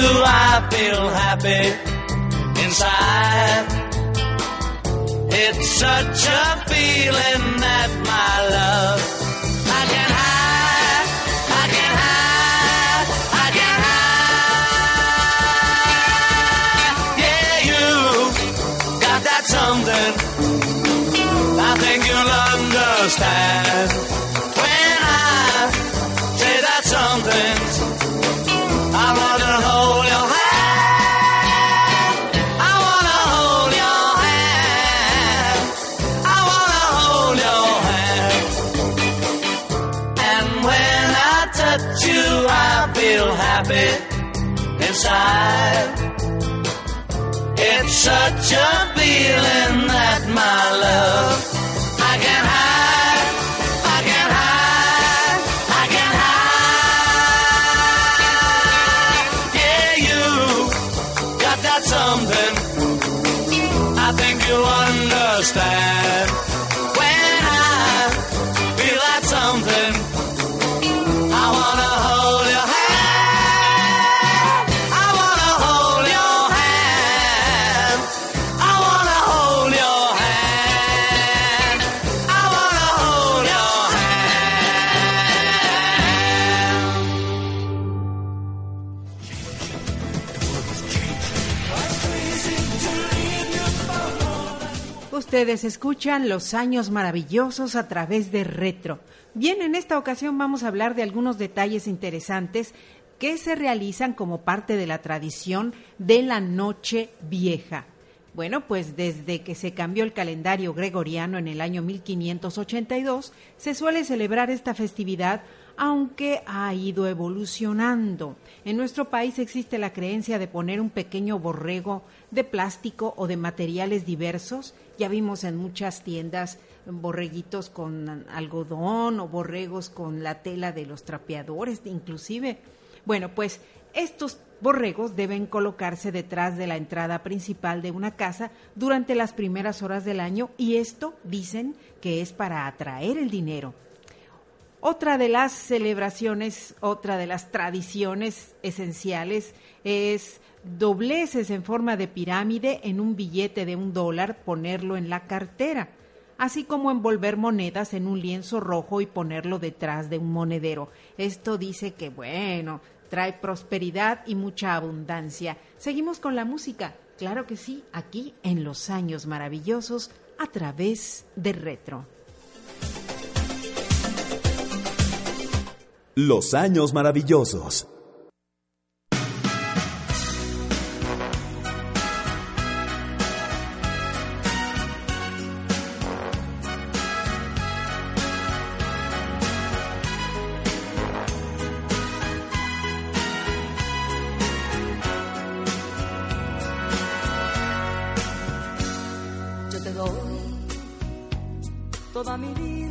I feel happy inside. It's such a feeling that my love I can hide, I can hide, I can hide. Yeah, you got that something. I think you'll understand It's such a feeling that my love I can Ustedes escuchan Los Años Maravillosos a través de Retro. Bien, en esta ocasión vamos a hablar de algunos detalles interesantes que se realizan como parte de la tradición de la Noche Vieja. Bueno, pues desde que se cambió el calendario gregoriano en el año 1582, se suele celebrar esta festividad aunque ha ido evolucionando. En nuestro país existe la creencia de poner un pequeño borrego de plástico o de materiales diversos. Ya vimos en muchas tiendas borreguitos con algodón o borregos con la tela de los trapeadores, inclusive. Bueno, pues estos borregos deben colocarse detrás de la entrada principal de una casa durante las primeras horas del año y esto dicen que es para atraer el dinero. Otra de las celebraciones, otra de las tradiciones esenciales es dobleces en forma de pirámide en un billete de un dólar, ponerlo en la cartera, así como envolver monedas en un lienzo rojo y ponerlo detrás de un monedero. Esto dice que, bueno, trae prosperidad y mucha abundancia. Seguimos con la música, claro que sí, aquí en Los Años Maravillosos a través de Retro. Los años maravillosos. Yo te doy toda mi vida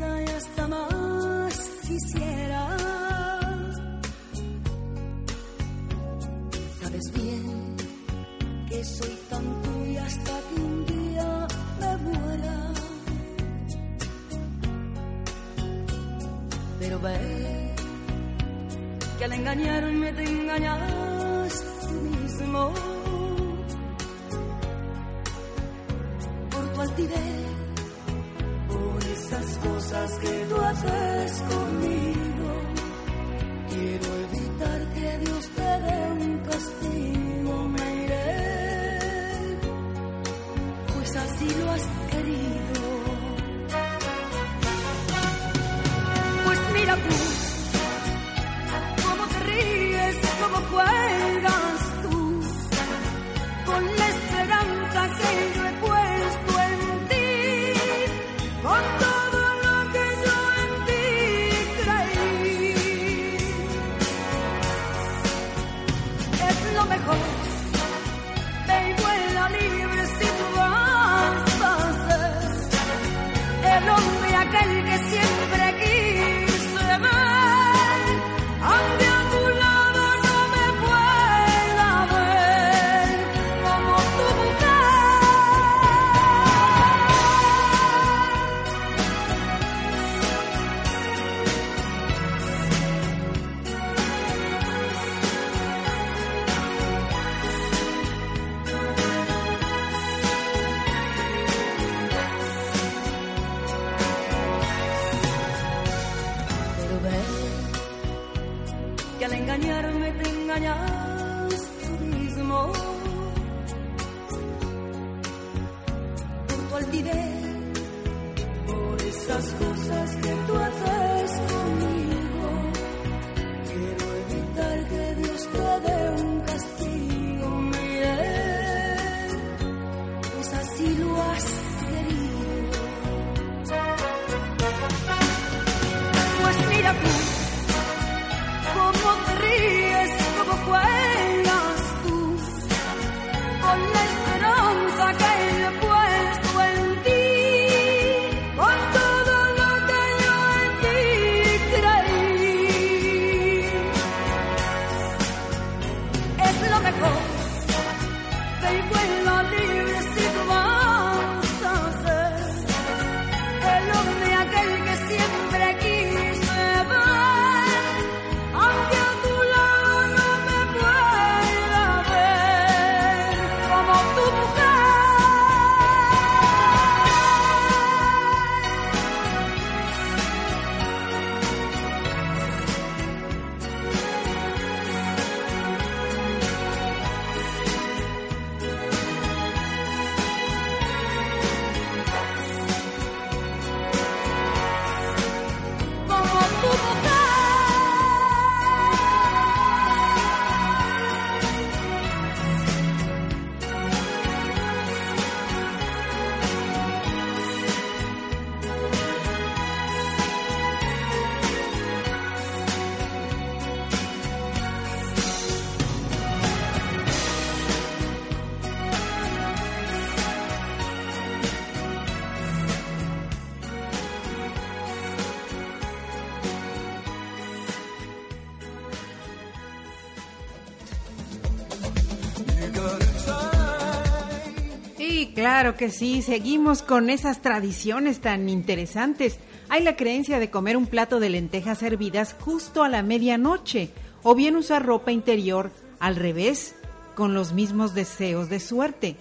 que sí, seguimos con esas tradiciones tan interesantes. Hay la creencia de comer un plato de lentejas hervidas justo a la medianoche, o bien usar ropa interior al revés, con los mismos deseos de suerte.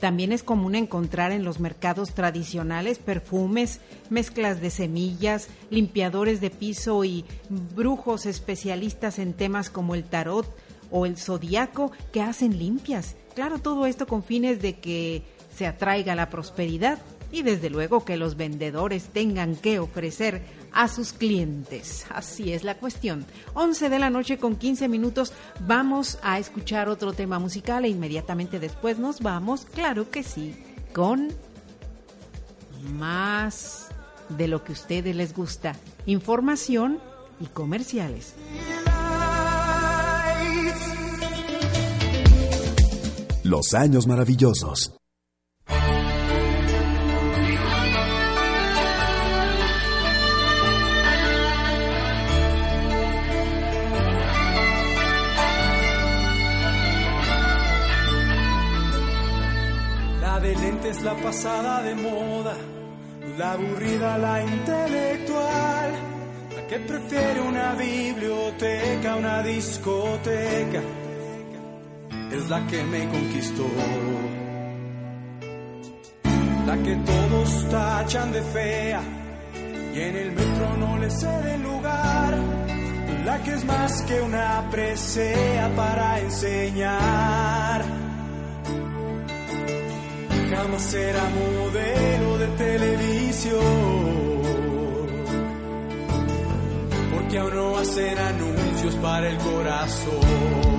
También es común encontrar en los mercados tradicionales perfumes, mezclas de semillas, limpiadores de piso y brujos especialistas en temas como el tarot o el zodiaco que hacen limpias. Claro, todo esto con fines de que se atraiga la prosperidad y desde luego que los vendedores tengan que ofrecer a sus clientes. Así es la cuestión. 11 de la noche con 15 minutos vamos a escuchar otro tema musical e inmediatamente después nos vamos, claro que sí, con más de lo que a ustedes les gusta. Información y comerciales. Los años maravillosos. Pasada de moda, la aburrida, la intelectual, la que prefiere una biblioteca, una discoteca, es la que me conquistó. La que todos tachan de fea y en el metro no le cede lugar. La que es más que una presea para enseñar jamás será modelo de televisión. Porque aún no hacen anuncios para el corazón.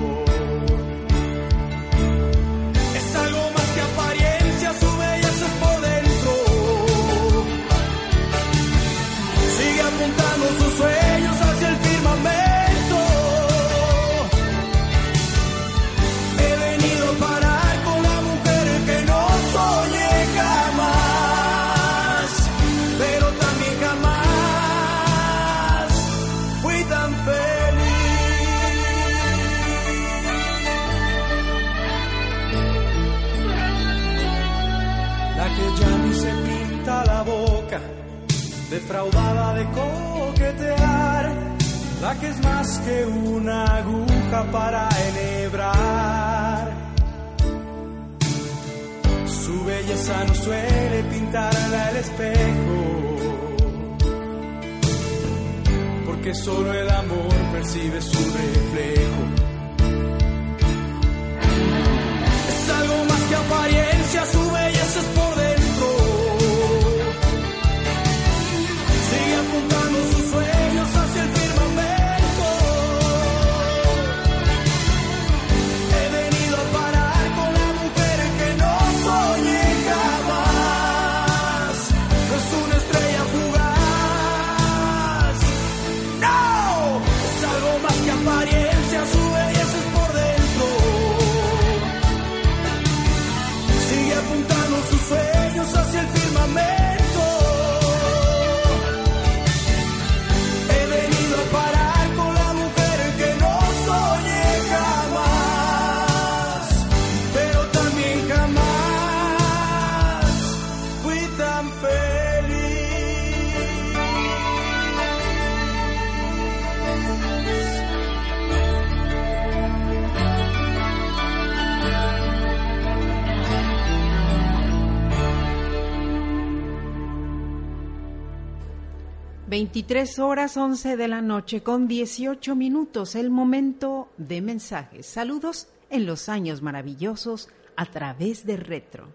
23 horas 11 de la noche con 18 minutos, el momento de mensajes. Saludos en los años maravillosos a través de Retro.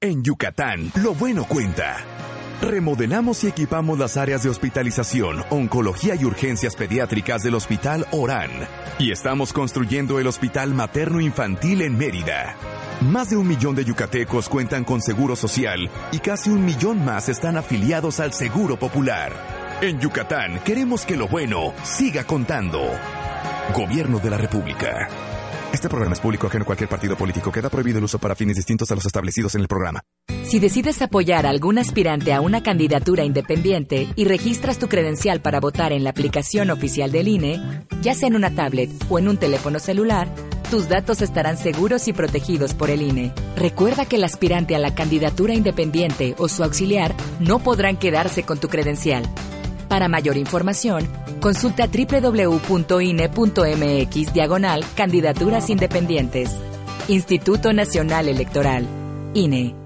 En Yucatán, lo bueno cuenta. Remodelamos y equipamos las áreas de hospitalización, oncología y urgencias pediátricas del Hospital Orán. Y estamos construyendo el Hospital Materno Infantil en Mérida. Más de un millón de yucatecos cuentan con seguro social y casi un millón más están afiliados al Seguro Popular. En Yucatán queremos que lo bueno siga contando. Gobierno de la República. Este programa es público ajeno a cualquier partido político. Queda prohibido el uso para fines distintos a los establecidos en el programa. Si decides apoyar a algún aspirante a una candidatura independiente y registras tu credencial para votar en la aplicación oficial del INE, ya sea en una tablet o en un teléfono celular, tus datos estarán seguros y protegidos por el INE. Recuerda que el aspirante a la candidatura independiente o su auxiliar no podrán quedarse con tu credencial. Para mayor información, consulta www.ine.mx diagonal candidaturas independientes. Instituto Nacional Electoral. INE.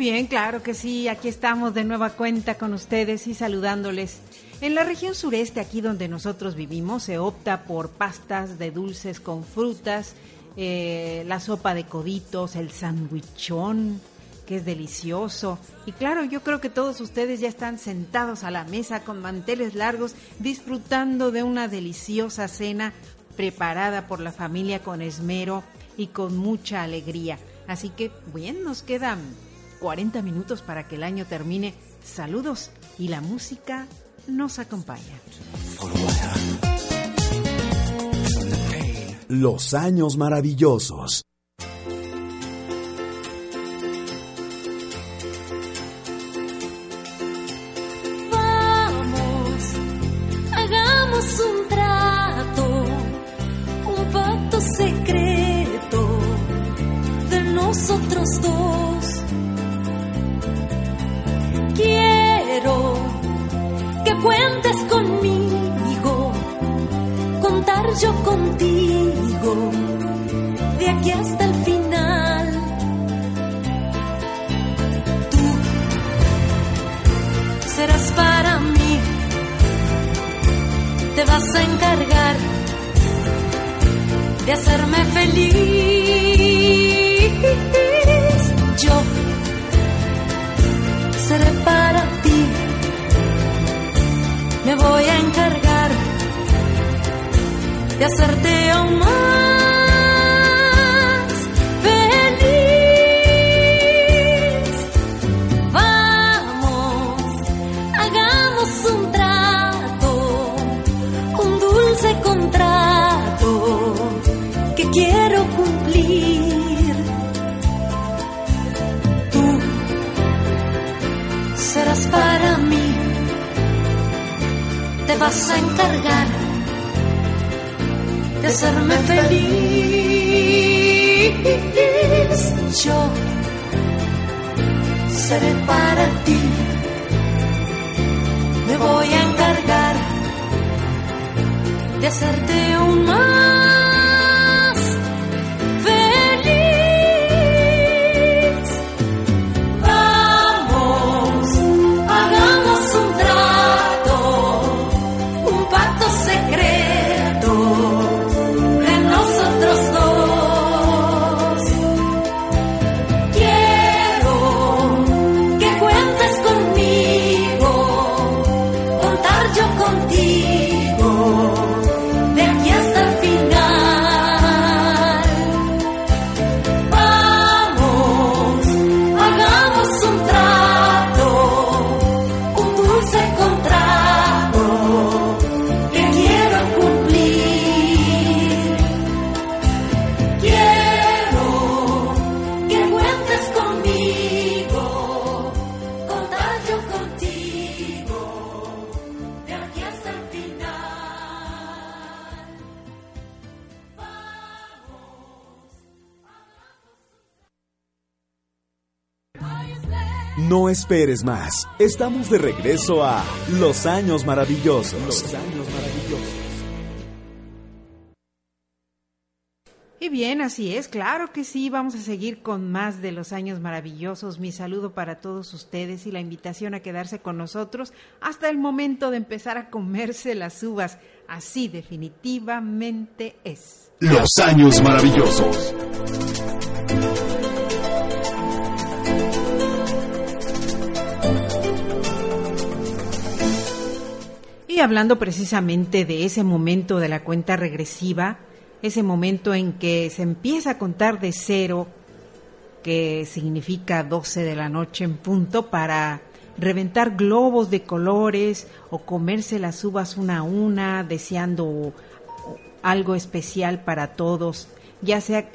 Bien, claro que sí, aquí estamos de nueva cuenta con ustedes y saludándoles. En la región sureste, aquí donde nosotros vivimos, se opta por pastas de dulces con frutas, eh, la sopa de coditos, el sandwichón, que es delicioso. Y claro, yo creo que todos ustedes ya están sentados a la mesa con manteles largos, disfrutando de una deliciosa cena preparada por la familia con esmero y con mucha alegría. Así que, bien, nos quedan 40 minutos para que el año termine. Saludos y la música nos acompaña. Los años maravillosos. Vamos, hagamos un Esperes más. Estamos de regreso a Los Años Maravillosos. Los Años Maravillosos. Y bien, así es, claro que sí, vamos a seguir con más de los años maravillosos. Mi saludo para todos ustedes y la invitación a quedarse con nosotros hasta el momento de empezar a comerse las uvas. Así definitivamente es. Los años maravillosos. Hablando precisamente de ese momento de la cuenta regresiva, ese momento en que se empieza a contar de cero, que significa 12 de la noche en punto, para reventar globos de colores o comerse las uvas una a una, deseando algo especial para todos, ya sea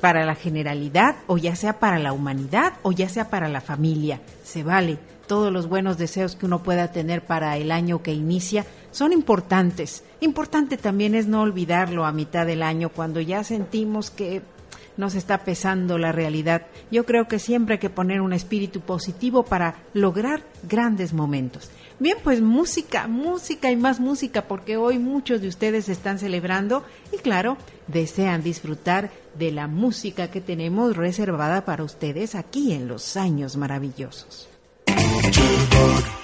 para la generalidad o ya sea para la humanidad o ya sea para la familia. Se vale. Todos los buenos deseos que uno pueda tener para el año que inicia son importantes. Importante también es no olvidarlo a mitad del año cuando ya sentimos que nos está pesando la realidad. Yo creo que siempre hay que poner un espíritu positivo para lograr grandes momentos. Bien, pues música, música y más música, porque hoy muchos de ustedes están celebrando y claro, desean disfrutar de la música que tenemos reservada para ustedes aquí en los años maravillosos. Jitterbug.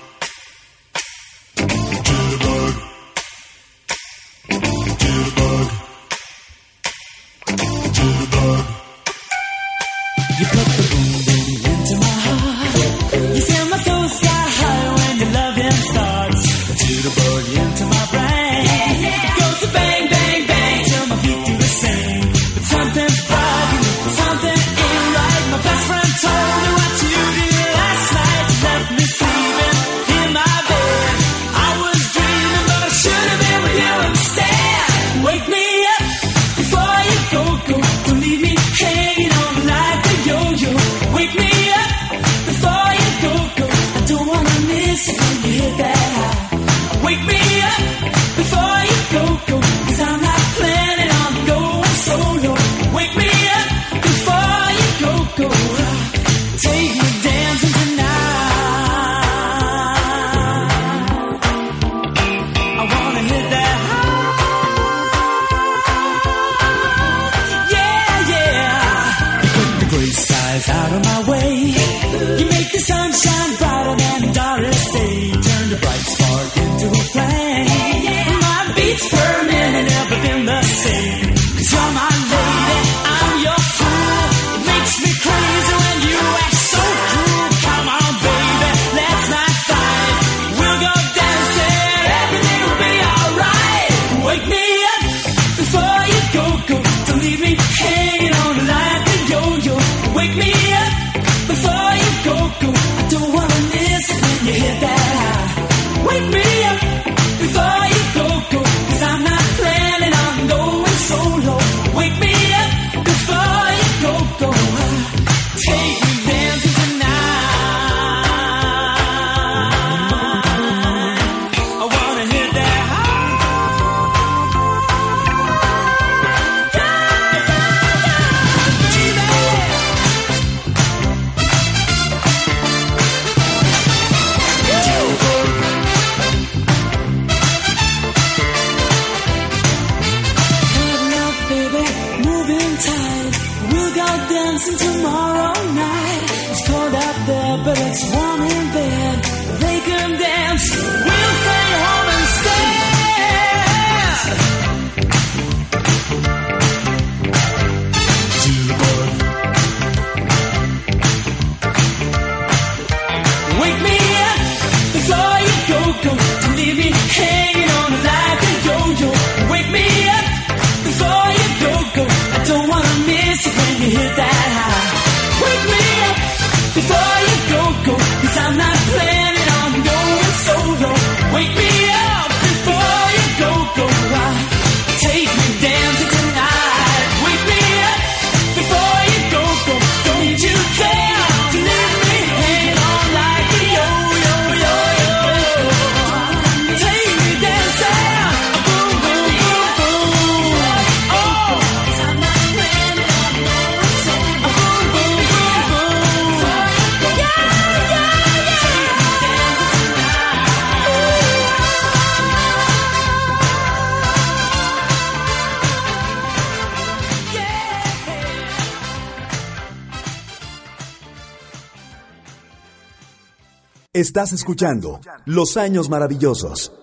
Estás escuchando Los Años Maravillosos.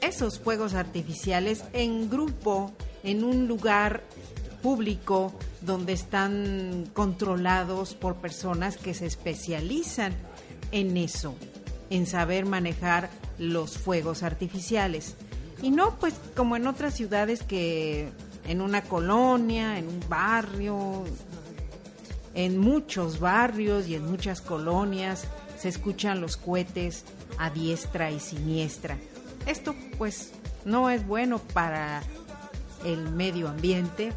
Esos fuegos artificiales en grupo, en un lugar público donde están controlados por personas que se especializan en eso, en saber manejar los fuegos artificiales. Y no pues como en otras ciudades que en una colonia, en un barrio, en muchos barrios y en muchas colonias se escuchan los cohetes a diestra y siniestra. Esto pues no es bueno para el medio ambiente,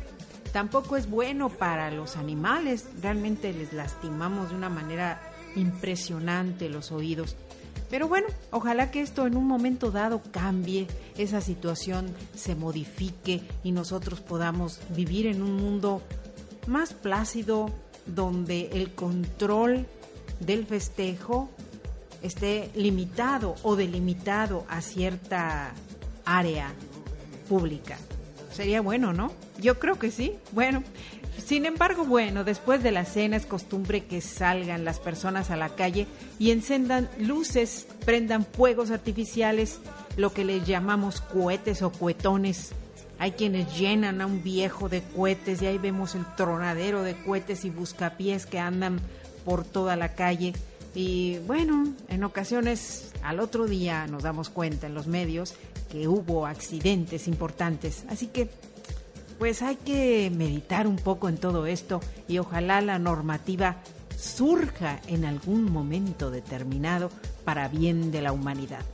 tampoco es bueno para los animales, realmente les lastimamos de una manera impresionante los oídos. Pero bueno, ojalá que esto en un momento dado cambie, esa situación se modifique y nosotros podamos vivir en un mundo más plácido, donde el control del festejo esté limitado o delimitado a cierta área pública. Sería bueno, ¿no? Yo creo que sí. Bueno, sin embargo, bueno, después de la cena es costumbre que salgan las personas a la calle y encendan luces, prendan fuegos artificiales, lo que les llamamos cohetes o cohetones. Hay quienes llenan a un viejo de cohetes y ahí vemos el tronadero de cohetes y buscapiés que andan por toda la calle. Y bueno, en ocasiones al otro día nos damos cuenta en los medios que hubo accidentes importantes. Así que pues hay que meditar un poco en todo esto y ojalá la normativa surja en algún momento determinado para bien de la humanidad.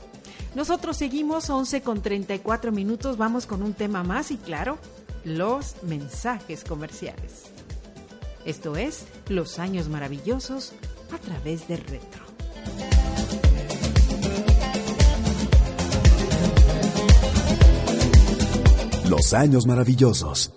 Nosotros seguimos 11 con 34 minutos, vamos con un tema más y claro, los mensajes comerciales. Esto es Los Años Maravillosos a través del retro. Los Años Maravillosos.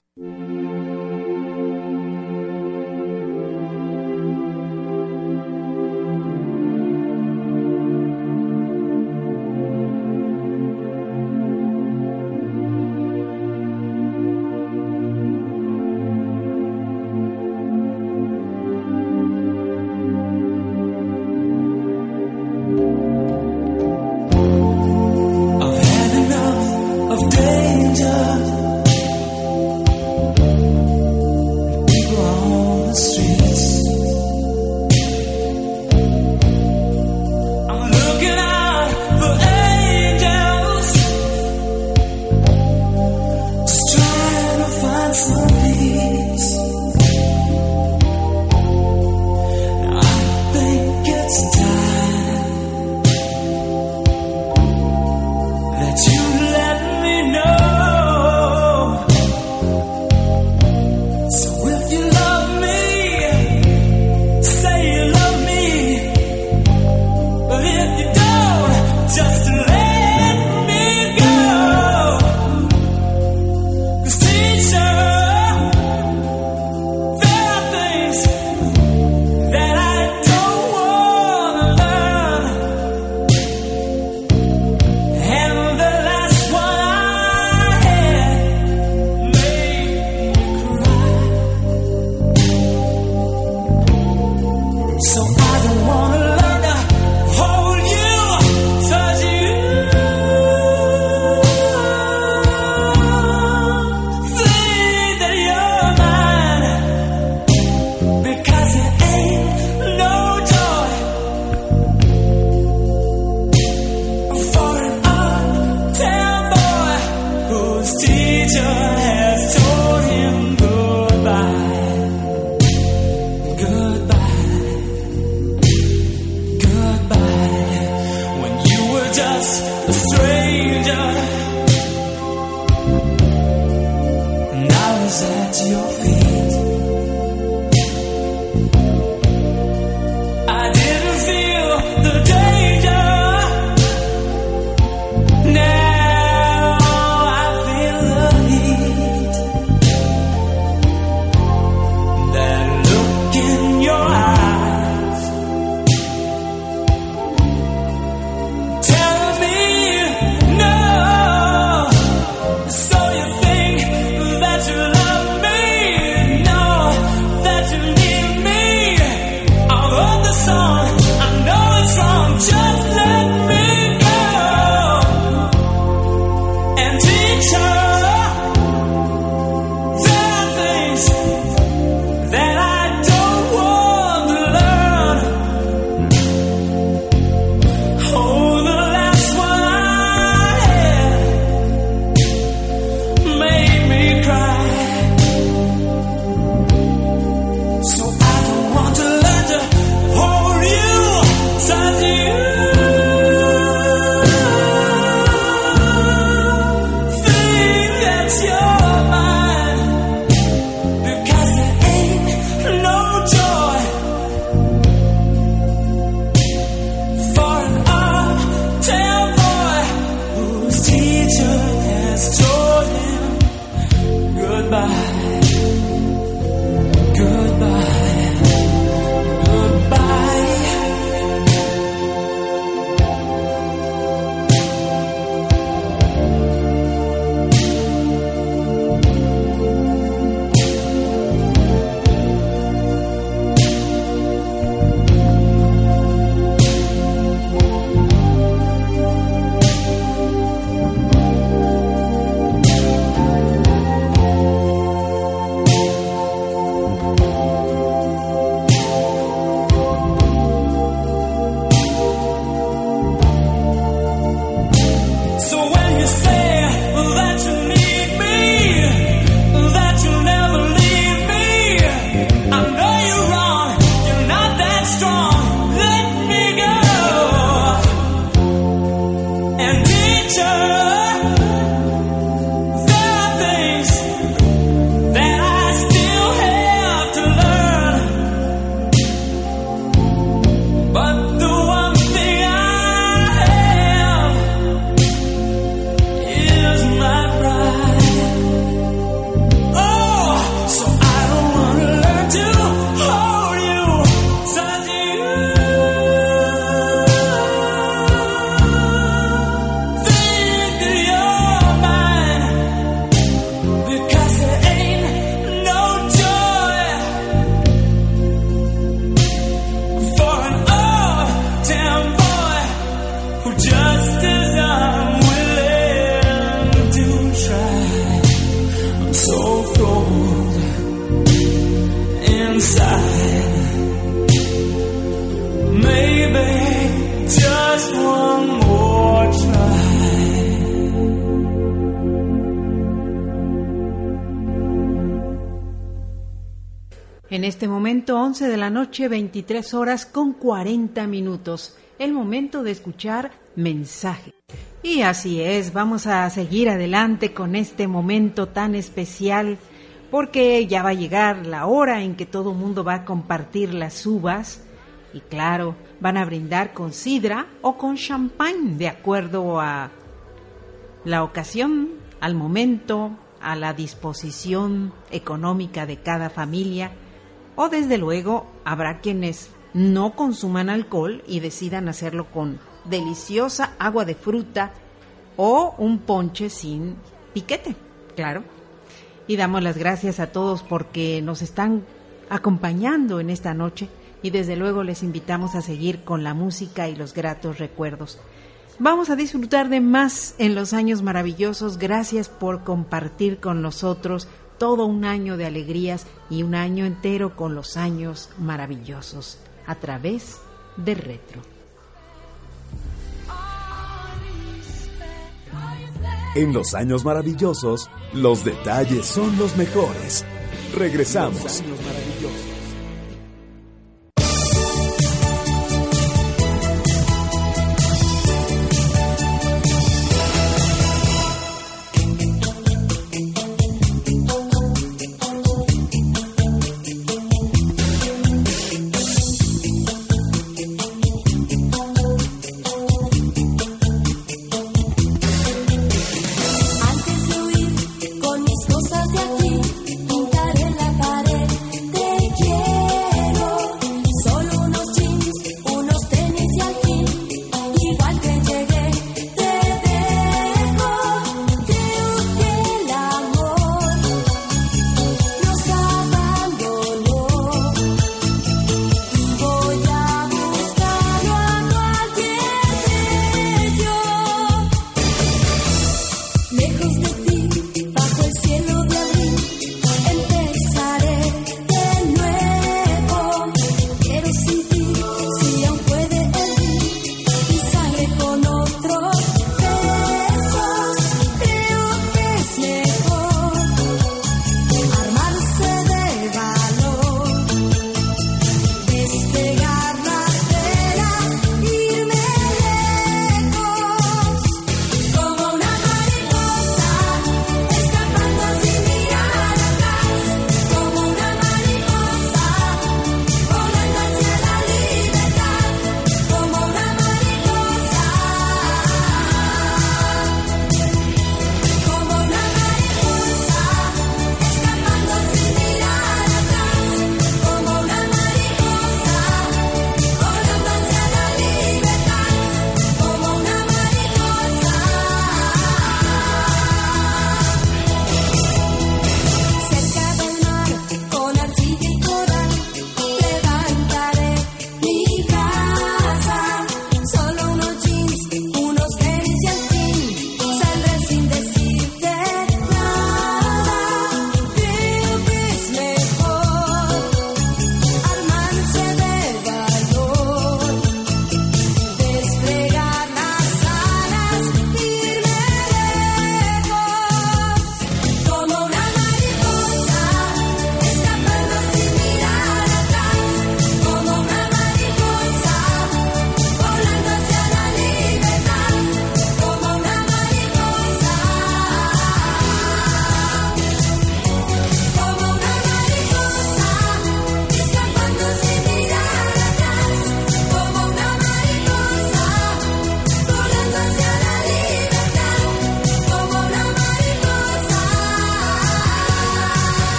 Momento, 11 de la noche, 23 horas con 40 minutos. El momento de escuchar mensaje. Y así es, vamos a seguir adelante con este momento tan especial porque ya va a llegar la hora en que todo mundo va a compartir las uvas y claro, van a brindar con sidra o con champán de acuerdo a la ocasión, al momento, a la disposición económica de cada familia o desde luego habrá quienes no consuman alcohol y decidan hacerlo con deliciosa agua de fruta o un ponche sin piquete, claro. Y damos las gracias a todos porque nos están acompañando en esta noche y desde luego les invitamos a seguir con la música y los gratos recuerdos. Vamos a disfrutar de más en los años maravillosos. Gracias por compartir con nosotros todo un año de alegrías y un año entero con los años maravillosos a través de Retro. En los años maravillosos, los detalles son los mejores. Regresamos. Antes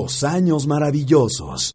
Los años maravillosos.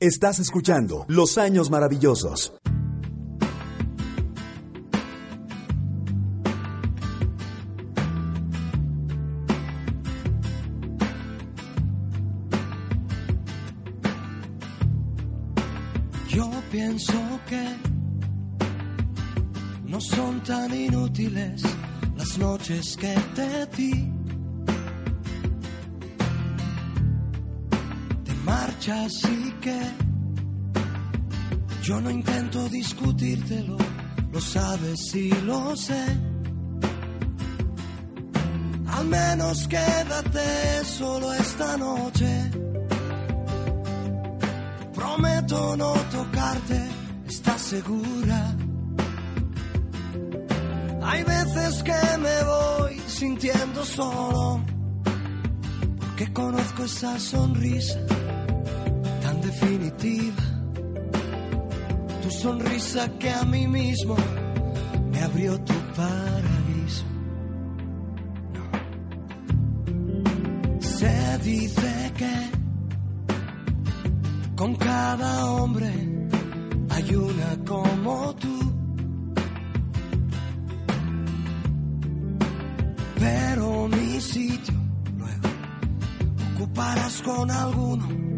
Estás escuchando Los Años Maravillosos. Yo pienso que no son tan inútiles las noches que te di. Te marchas que yo no intento discutírtelo, lo sabes y lo sé. Al menos quédate solo esta noche. Prometo no tocarte, ¿estás segura? Hay veces que me voy sintiendo solo, porque conozco esa sonrisa definitiva. Tu sonrisa que a mí mismo me abrió tu paraíso. Se dice que con cada hombre hay una como tú. Pero mi sitio luego ocuparás con alguno.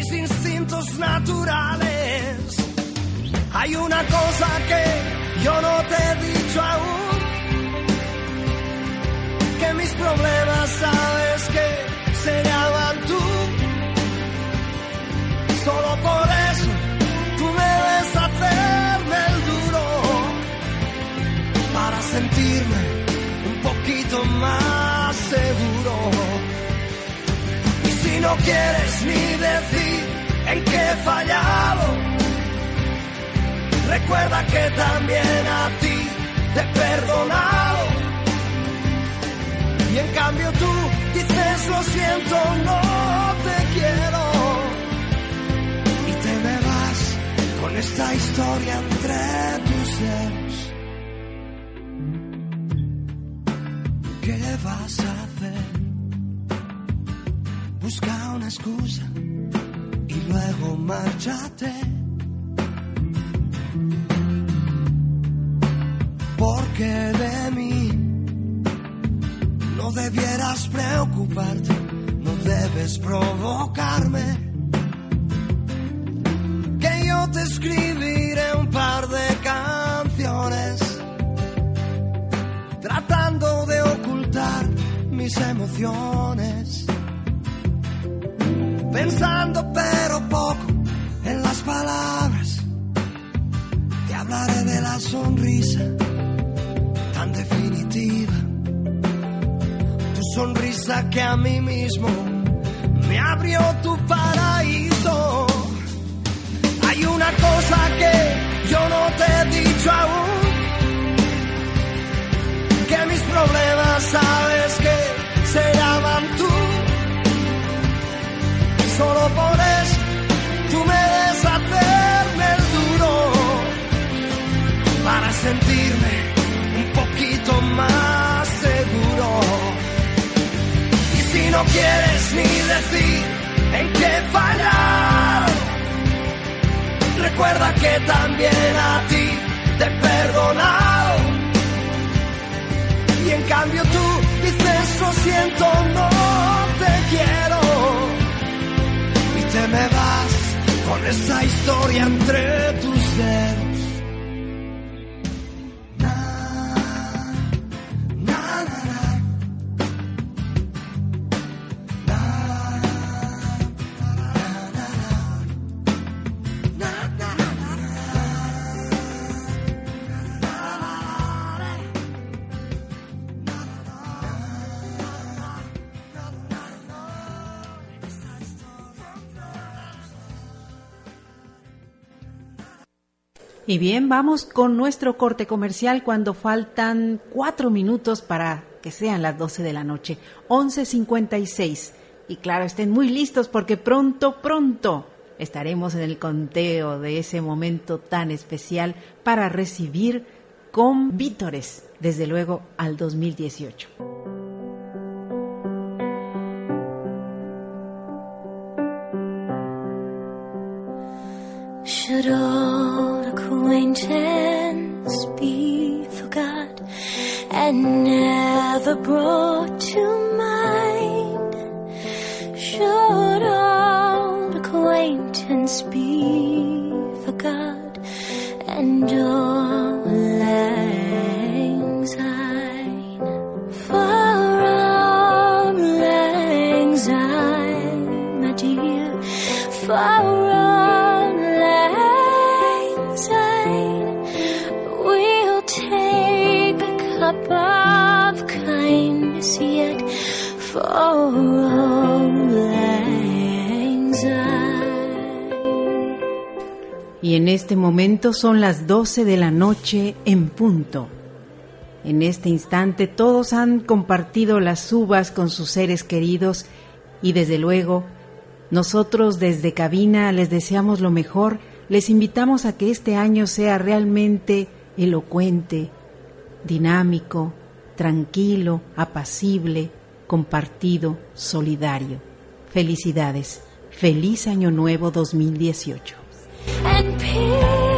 mis instintos naturales. Hay una cosa que yo no te he dicho aún, que mis problemas sabes que se llaman tú. Solo por eso tú me ves hacerme el duro para sentirme un poquito más seguro. Y si no quieres ni decir en qué he fallado, recuerda que también a ti te he perdonado. Y en cambio tú dices lo siento, no te quiero. Y te me vas con esta historia entre tus dedos. ¿Qué vas a hacer? Busca una excusa luego márchate. Porque de mí no debieras preocuparte, no debes provocarme. Que yo te escribiré un par de canciones, tratando de ocultar mis emociones. Pensando pero poco en las palabras, te hablaré de la sonrisa tan definitiva tu sonrisa que a mí mismo me abrió tu paraíso. Hay una cosa que yo no te he dicho aún, que mis problemas sabes que se llaman tú. Solo por eso tú me des hacerme el duro para sentirme un poquito más seguro. Y si no quieres ni decir en qué fallar, recuerda que también a ti te he perdonado. Y en cambio tú dices lo siento, no te quiero. Te me vas con esta historia entre tus dedos. Y bien, vamos con nuestro corte comercial cuando faltan cuatro minutos para que sean las 12 de la noche, 11.56. Y claro, estén muy listos porque pronto, pronto estaremos en el conteo de ese momento tan especial para recibir con vítores, desde luego, al 2018. Should old acquaintance be forgot and never brought to Y en este momento son las 12 de la noche en punto. En este instante todos han compartido las uvas con sus seres queridos y desde luego nosotros desde cabina les deseamos lo mejor, les invitamos a que este año sea realmente elocuente, dinámico, tranquilo, apacible, compartido, solidario. Felicidades. Feliz Año Nuevo 2018. and peace.